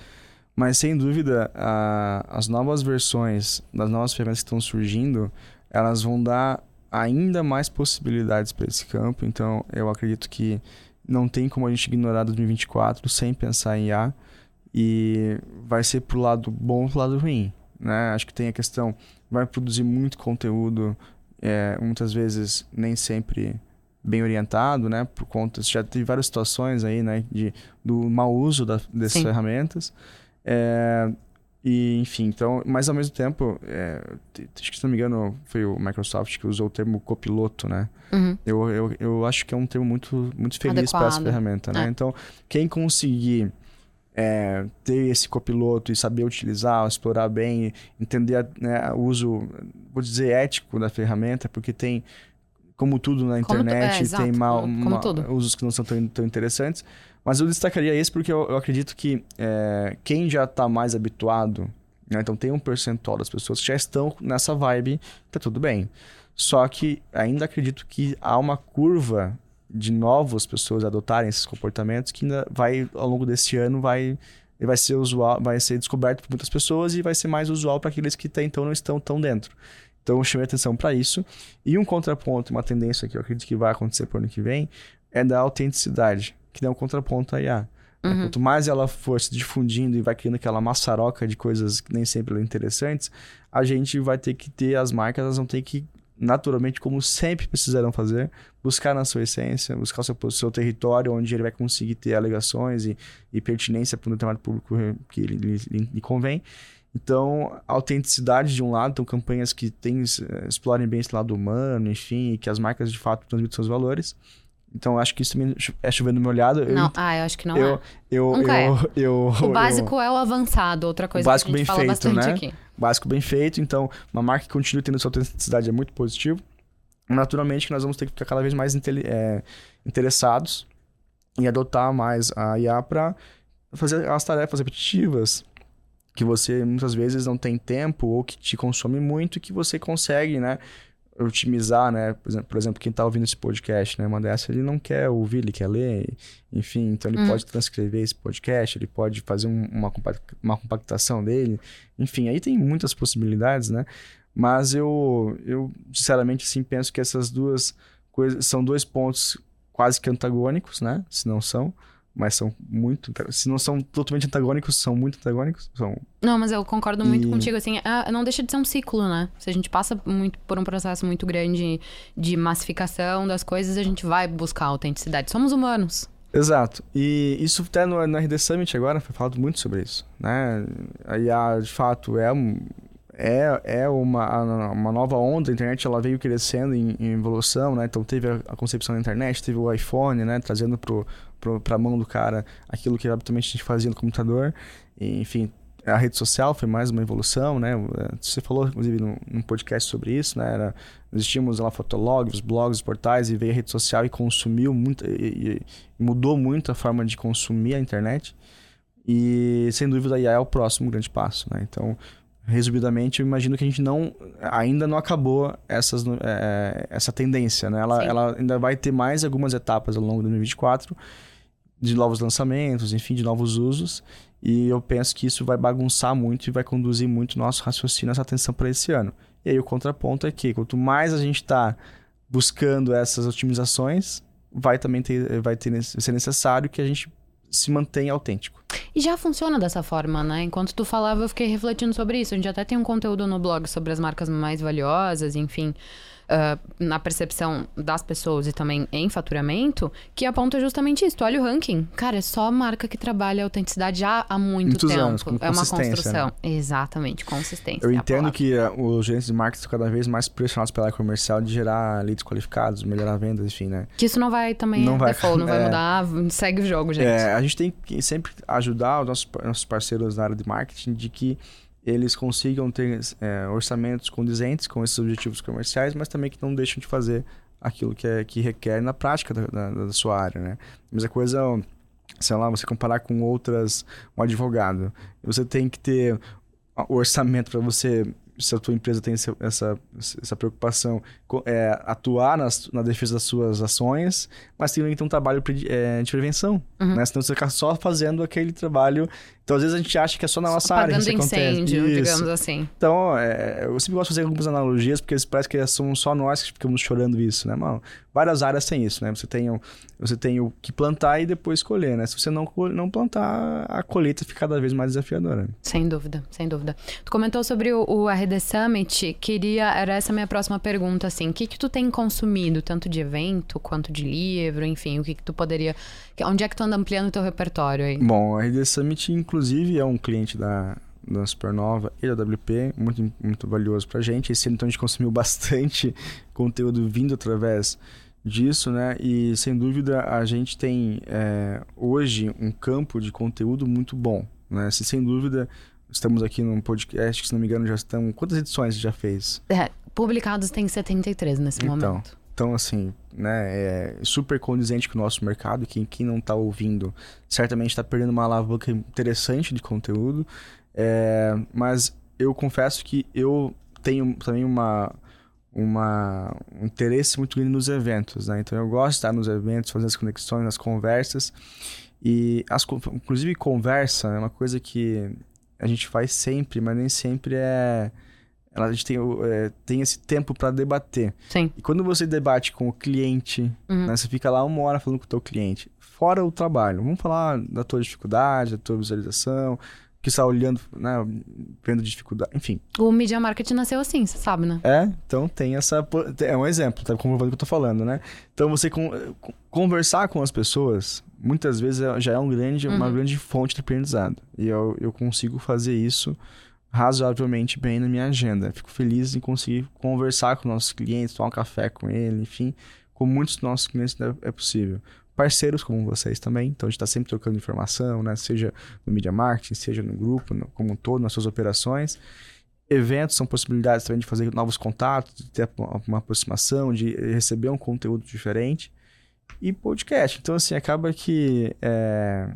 mas sem dúvida, a, as novas versões das novas ferramentas que estão surgindo, elas vão dar ainda mais possibilidades para esse campo. Então, eu acredito que não tem como a gente ignorar 2024 sem pensar em IA e vai ser pro lado bom e pro lado ruim, né? Acho que tem a questão vai produzir muito conteúdo é, muitas vezes nem sempre bem orientado, né? Por conta, já teve várias situações aí, né? De, do mau uso da, dessas Sim. ferramentas. É, e, enfim, então, mas ao mesmo tempo, é, acho que se não me engano, foi o Microsoft que usou o termo copiloto, né? Uhum. Eu, eu, eu acho que é um termo muito, muito feliz para essa ferramenta, né? É. Então, quem conseguir é, ter esse copiloto e saber utilizar, explorar bem, entender né, o uso, vou dizer, ético da ferramenta, porque tem, como tudo na internet, é, tem mal, mal usos que não são tão, tão interessantes. Mas eu destacaria esse porque eu, eu acredito que é, quem já está mais habituado, né, então tem um percentual das pessoas que já estão nessa vibe, tá tudo bem. Só que ainda acredito que há uma curva de novas pessoas adotarem esses comportamentos que ainda vai ao longo desse ano vai vai ser usual, vai ser descoberto por muitas pessoas e vai ser mais usual para aqueles que até então não estão tão dentro. Então eu chamei atenção para isso. E um contraponto, uma tendência que eu acredito que vai acontecer o ano que vem é da autenticidade, que é um contraponto à IA. Né? Uhum. Quanto mais ela for se difundindo e vai criando aquela maçaroca de coisas que nem sempre são interessantes, a gente vai ter que ter as marcas, elas vão ter que naturalmente, como sempre precisarão fazer, buscar na sua essência, buscar o seu, seu território, onde ele vai conseguir ter alegações e, e pertinência para um determinado público que lhe, lhe, lhe convém. Então, autenticidade de um lado, então campanhas que tem, explorem bem esse lado humano, enfim, e que as marcas de fato transmitam seus valores. Então, acho que isso também é chovendo meu olhado. Não, eu, ah, eu acho que não eu, é. Eu, eu, é. Eu, o básico é o avançado, outra coisa o básico que a gente bem fala feito, bastante né? aqui. Básico bem feito, então uma marca que continue tendo sua autenticidade é muito positivo. Naturalmente que nós vamos ter que ficar cada vez mais é, interessados em adotar mais a IA para fazer as tarefas repetitivas que você muitas vezes não tem tempo ou que te consome muito e que você consegue, né, otimizar, né? Por exemplo, por exemplo quem está ouvindo esse podcast, né? Uma dessa, ele não quer ouvir, ele quer ler, enfim, então ele hum. pode transcrever esse podcast, ele pode fazer um, uma, uma compactação dele, enfim, aí tem muitas possibilidades, né? Mas eu, eu sinceramente, assim, penso que essas duas coisas são dois pontos quase que antagônicos, né? Se não são mas são muito. Se não são totalmente antagônicos, são muito antagônicos. São... Não, mas eu concordo muito e... contigo, assim, é, não deixa de ser um ciclo, né? Se a gente passa muito por um processo muito grande de massificação das coisas, a gente vai buscar autenticidade. Somos humanos. Exato. E isso até no, no RD Summit agora foi falado muito sobre isso, né? A IA, de fato, é um, é, é uma, uma nova onda, a internet ela veio crescendo em, em evolução, né? Então teve a, a, concepção da internet, teve o iPhone, né? Trazendo para a mão do cara aquilo que habitualmente a gente fazia no computador. E, enfim, a rede social foi mais uma evolução, né? Você falou, inclusive, num, num podcast sobre isso, né? Era, existíamos lá fotologs, blogs, portais, e veio a rede social e consumiu muito, e, e mudou muito a forma de consumir a internet. E, sem dúvida, a IA é o próximo grande passo, né? Então, resumidamente, eu imagino que a gente não ainda não acabou essas, é, essa tendência, né? Ela, ela ainda vai ter mais algumas etapas ao longo de 2024 de novos lançamentos, enfim, de novos usos. E eu penso que isso vai bagunçar muito e vai conduzir muito nosso raciocínio, essa atenção para esse ano. E aí o contraponto é que quanto mais a gente está buscando essas otimizações, vai também ter, vai ter, ser necessário que a gente se mantém autêntico. E já funciona dessa forma, né? Enquanto tu falava, eu fiquei refletindo sobre isso. A gente até tem um conteúdo no blog sobre as marcas mais valiosas, enfim uh, na percepção das pessoas e também em faturamento, que aponta justamente isso. Tu olha o ranking, cara, é só marca que trabalha a autenticidade já há muito Muitos tempo. Anos, é uma né? construção. Né? Exatamente, consistência. Eu é entendo que uh, os gerentes de marketing estão cada vez mais pressionados pela área comercial de gerar leads qualificados, melhorar vendas, enfim, né? Que isso não vai também não vai, default, não é, vai mudar, segue o jogo, gente. É, a gente tem que sempre ajudar os nossos, nossos parceiros na área de marketing de que eles consigam ter é, orçamentos condizentes com esses objetivos comerciais, mas também que não deixam de fazer aquilo que, é, que requer na prática da, da, da sua área, né? Mesma coisa, sei lá, você comparar com outras, um advogado. Você tem que ter o orçamento para você se a tua empresa tem essa, essa preocupação, é, atuar nas, na defesa das suas ações, mas tem então um trabalho é, de prevenção, uhum. né? Senão você fica só fazendo aquele trabalho. Então, às vezes a gente acha que é só na nossa só área que isso incêndio, acontece. digamos assim. Então, é, eu sempre gosto de fazer algumas analogias, porque parece que são só nós que ficamos chorando isso, né, mano? Várias áreas têm isso, né? Você tem, o, você tem o que plantar e depois colher, né? Se você não, não plantar, a colheita fica cada vez mais desafiadora. Sem dúvida, sem dúvida. Tu comentou sobre o, o RD Summit, queria. Era essa minha próxima pergunta, assim. O que, que tu tem consumido, tanto de evento quanto de livro, enfim, o que, que tu poderia. Onde é que tu anda ampliando o teu repertório aí? Bom, a RD Summit, inclusive, é um cliente da, da Supernova e da WP, muito, muito valioso pra gente. Esse ano, então, a gente consumiu bastante conteúdo vindo através disso, né? E sem dúvida a gente tem é, hoje um campo de conteúdo muito bom, né? Se, sem dúvida estamos aqui num podcast que, se não me engano, já estão. Quantas edições já fez? É, publicados tem 73 nesse então, momento. Então, assim, né, é super condizente com o nosso mercado. Quem, quem não está ouvindo certamente está perdendo uma alavanca interessante de conteúdo. É, mas eu confesso que eu tenho também uma, uma, um interesse muito grande nos eventos, né? Então eu gosto de estar nos eventos, fazer as conexões, as conversas. E as, inclusive conversa é uma coisa que a gente faz sempre, mas nem sempre é a gente tem, é, tem esse tempo para debater. Sim. E quando você debate com o cliente, uhum. né, você fica lá uma hora falando com o teu cliente, fora o trabalho. Vamos falar da tua dificuldade, da tua visualização, que está olhando, né, vendo dificuldade, enfim. O Media Marketing nasceu assim, você sabe, né? É, então tem essa, é um exemplo, tá comprovando o que eu tô falando, né? Então você com, conversar com as pessoas, muitas vezes é, já é um grande, uhum. uma grande fonte de aprendizado. E eu, eu consigo fazer isso razoavelmente bem na minha agenda. Fico feliz em conseguir conversar com nossos clientes, tomar um café com ele, enfim, com muitos dos nossos clientes é possível parceiros como vocês também. Então a gente está sempre trocando informação, né? Seja no media marketing, seja no grupo, no, como um todo, nas suas operações. Eventos são possibilidades também de fazer novos contatos, de ter uma, uma aproximação, de receber um conteúdo diferente. E podcast. Então, assim, acaba que é,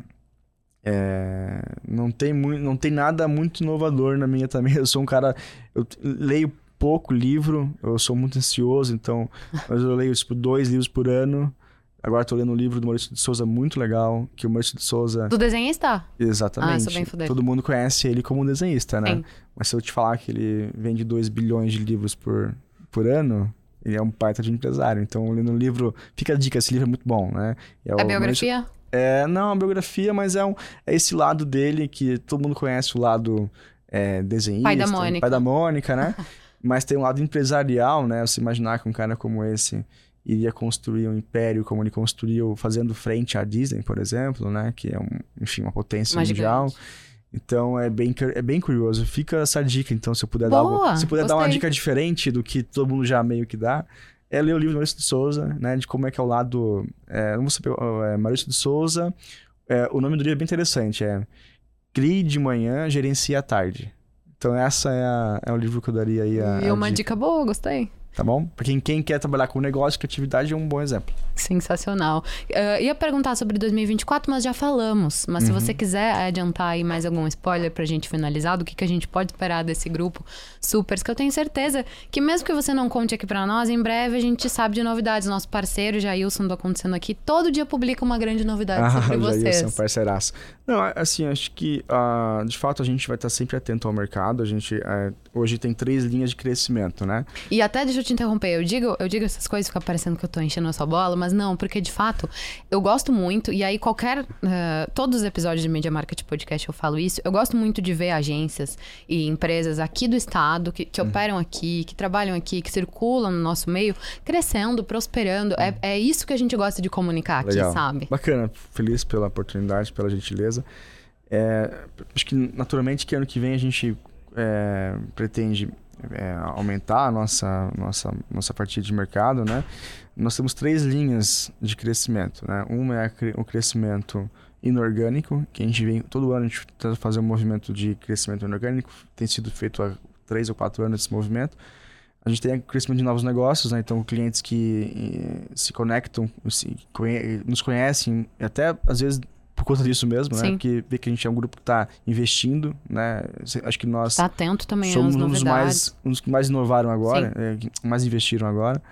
é, não, tem muito, não tem nada muito inovador na minha também. Eu sou um cara. Eu leio pouco livro, eu sou muito ansioso, então. Mas eu leio tipo, dois livros por ano. Agora estou lendo um livro do Maurício de Souza muito legal, que o Maurício de Souza... Do desenhista? Exatamente. Ah, sou bem fuder. Todo mundo conhece ele como um desenhista, né? Sim. Mas se eu te falar que ele vende 2 bilhões de livros por, por ano, ele é um baita de empresário. Então, lendo um livro... Fica a dica, esse livro é muito bom, né? É, a biografia? É, não, é uma biografia, mas é, um, é esse lado dele que todo mundo conhece, o lado é, desenhista. Pai da Mônica. Pai da Mônica, né? mas tem um lado empresarial, né? Você imaginar que um cara como esse iria construir um império como ele construiu fazendo frente à Disney, por exemplo, né? Que é, um, enfim, uma potência Mais mundial. Gigante. Então é bem, é bem curioso. Fica essa dica, então, se eu puder, Boa, dar, se puder dar uma dica diferente do que todo mundo já meio que dá, é ler o livro do Maurício de Souza, né? De como é que é o lado. É, não vou saber, é, Maurício de Souza. É, o nome do livro é bem interessante, é Crie de manhã, gerencie à tarde. Então essa é, a, é o livro que eu daria aí a. E uma dica. dica boa, gostei tá bom? Pra quem, quem quer trabalhar com negócio, criatividade é um bom exemplo. Sensacional. Uh, ia perguntar sobre 2024, mas já falamos. Mas uhum. se você quiser adiantar aí mais algum spoiler pra gente finalizar, do que, que a gente pode esperar desse grupo Supers, que eu tenho certeza que mesmo que você não conte aqui pra nós, em breve a gente sabe de novidades. Nosso parceiro, Jailson, do Acontecendo Aqui, todo dia publica uma grande novidade ah, sobre vocês. Jailson, parceiraço. Não, assim, acho que uh, de fato a gente vai estar sempre atento ao mercado. A gente uh, hoje tem três linhas de crescimento, né? E até deixa eu te interromper, eu digo, eu digo essas coisas, fica parecendo que eu tô enchendo a sua bola, mas não, porque de fato eu gosto muito, e aí qualquer. Uh, todos os episódios de Media Market Podcast eu falo isso. Eu gosto muito de ver agências e empresas aqui do estado que, que uhum. operam aqui, que trabalham aqui, que circulam no nosso meio, crescendo, prosperando. É, é isso que a gente gosta de comunicar Legal. aqui, sabe? Bacana, feliz pela oportunidade, pela gentileza. É, acho que naturalmente que ano que vem a gente é, pretende é, aumentar a nossa, nossa, nossa partida de mercado, né? Nós temos três linhas de crescimento, né? Uma é o crescimento inorgânico, que a gente vem todo ano a gente tenta fazer um movimento de crescimento inorgânico, tem sido feito há três ou quatro anos esse movimento. A gente tem crescimento de novos negócios, né? Então, clientes que eh, se conectam, se nos conhecem, até às vezes por conta disso mesmo, né? Sim. né? Porque vê que a gente é um grupo que está investindo, né? Acho que nós tá atento também somos um dos mais dos que mais inovaram agora, é, mais investiram agora.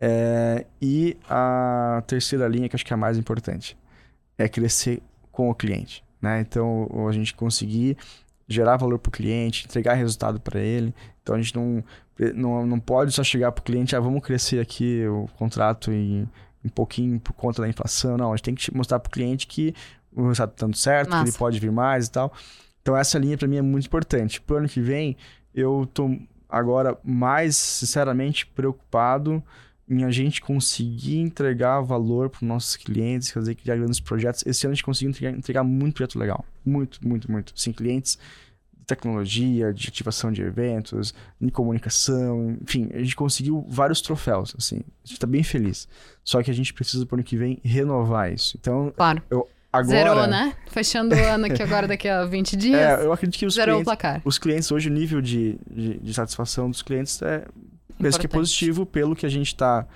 É, e a terceira linha, que acho que é a mais importante, é crescer com o cliente, né? Então, a gente conseguir gerar valor para o cliente, entregar resultado para ele. Então, a gente não, não, não pode só chegar para o cliente, ah, vamos crescer aqui o contrato em um pouquinho por conta da inflação. Não, a gente tem que mostrar para o cliente que o resultado está dando certo, Massa. que ele pode vir mais e tal. Então essa linha para mim é muito importante. Pro ano que vem, eu tô agora mais, sinceramente, preocupado em a gente conseguir entregar valor para os nossos clientes, fazer criar grandes projetos. Esse ano a gente conseguiu entregar, entregar muito projeto legal. Muito, muito, muito. Sim, clientes tecnologia, de ativação de eventos, de comunicação, enfim, a gente conseguiu vários troféus, assim. A gente está bem feliz. Só que a gente precisa, para o ano que vem, renovar isso. Então, claro. eu Agora, Zerou, né? Fechando o ano aqui agora, daqui a 20 dias. É, eu acredito que os zerou clientes, o placar. os clientes, hoje, o nível de, de, de satisfação dos clientes é penso que é positivo pelo que a gente está,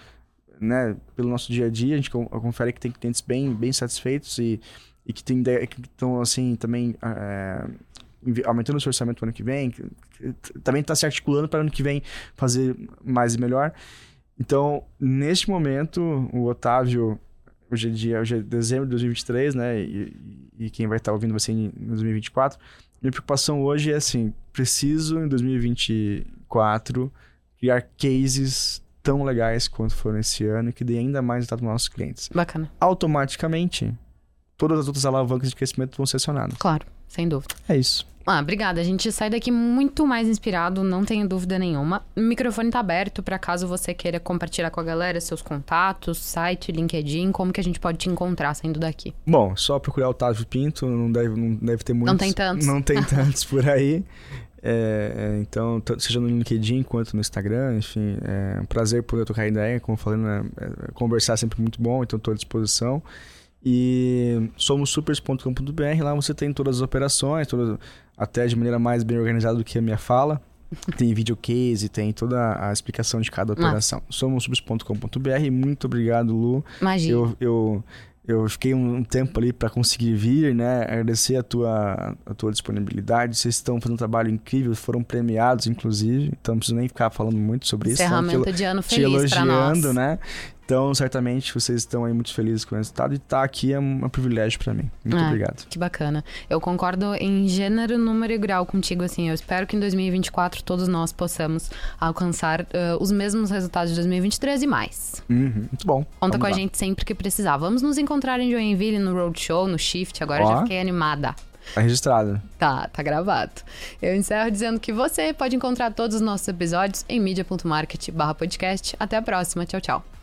né, pelo nosso dia a dia, a gente confere que tem clientes bem, bem satisfeitos e, e que tem que estão assim também é, aumentando o seu orçamento para o ano que vem, que, que, também está se articulando para o ano que vem fazer mais e melhor. Então, neste momento, o Otávio hoje é dia, hoje é dezembro de 2023, né? E, e quem vai estar ouvindo você em 2024. Minha preocupação hoje é assim, preciso em 2024 criar cases tão legais quanto foram esse ano e que dê ainda mais resultado para nossos clientes. Bacana. Automaticamente, todas as outras alavancas de crescimento vão ser acionadas. Claro, sem dúvida. É isso. Ah, obrigada. A gente sai daqui muito mais inspirado, não tenho dúvida nenhuma. O microfone tá aberto para caso você queira compartilhar com a galera seus contatos, site, LinkedIn, como que a gente pode te encontrar saindo daqui. Bom, só procurar o Otávio Pinto, não deve, não deve ter muitos. Não tem tantos. Não tem tantos por aí. É, é então, seja no LinkedIn quanto no Instagram, enfim, é um prazer poder tocar ideia, como eu falei, né? É, conversar é sempre muito bom, então estou à disposição. E somos supers.com.br, lá você tem todas as operações, todas, até de maneira mais bem organizada do que a minha fala. Tem videocase, tem toda a explicação de cada operação. Somos supers.com.br. Muito obrigado, Lu. Imagina. Eu, eu, eu fiquei um tempo ali para conseguir vir, né? Agradecer a tua, a tua disponibilidade. Vocês estão fazendo um trabalho incrível, foram premiados, inclusive. Então não preciso nem ficar falando muito sobre isso. Ferramenta te, de ano feliz te elogiando, né? Então, certamente, vocês estão aí muito felizes com o resultado e estar tá aqui é um, privilégio para mim. Muito ah, obrigado. Que bacana. Eu concordo em gênero, número e grau contigo, assim. Eu espero que em 2024 todos nós possamos alcançar uh, os mesmos resultados de 2023 e mais. Uhum, muito bom. Conta Vamos com lá. a gente sempre que precisar. Vamos nos encontrar em Joinville, no Roadshow, no Shift. Agora Ó. já fiquei animada. Tá registrado. Tá, tá gravado. Eu encerro dizendo que você pode encontrar todos os nossos episódios em media.market podcast. Até a próxima. Tchau, tchau.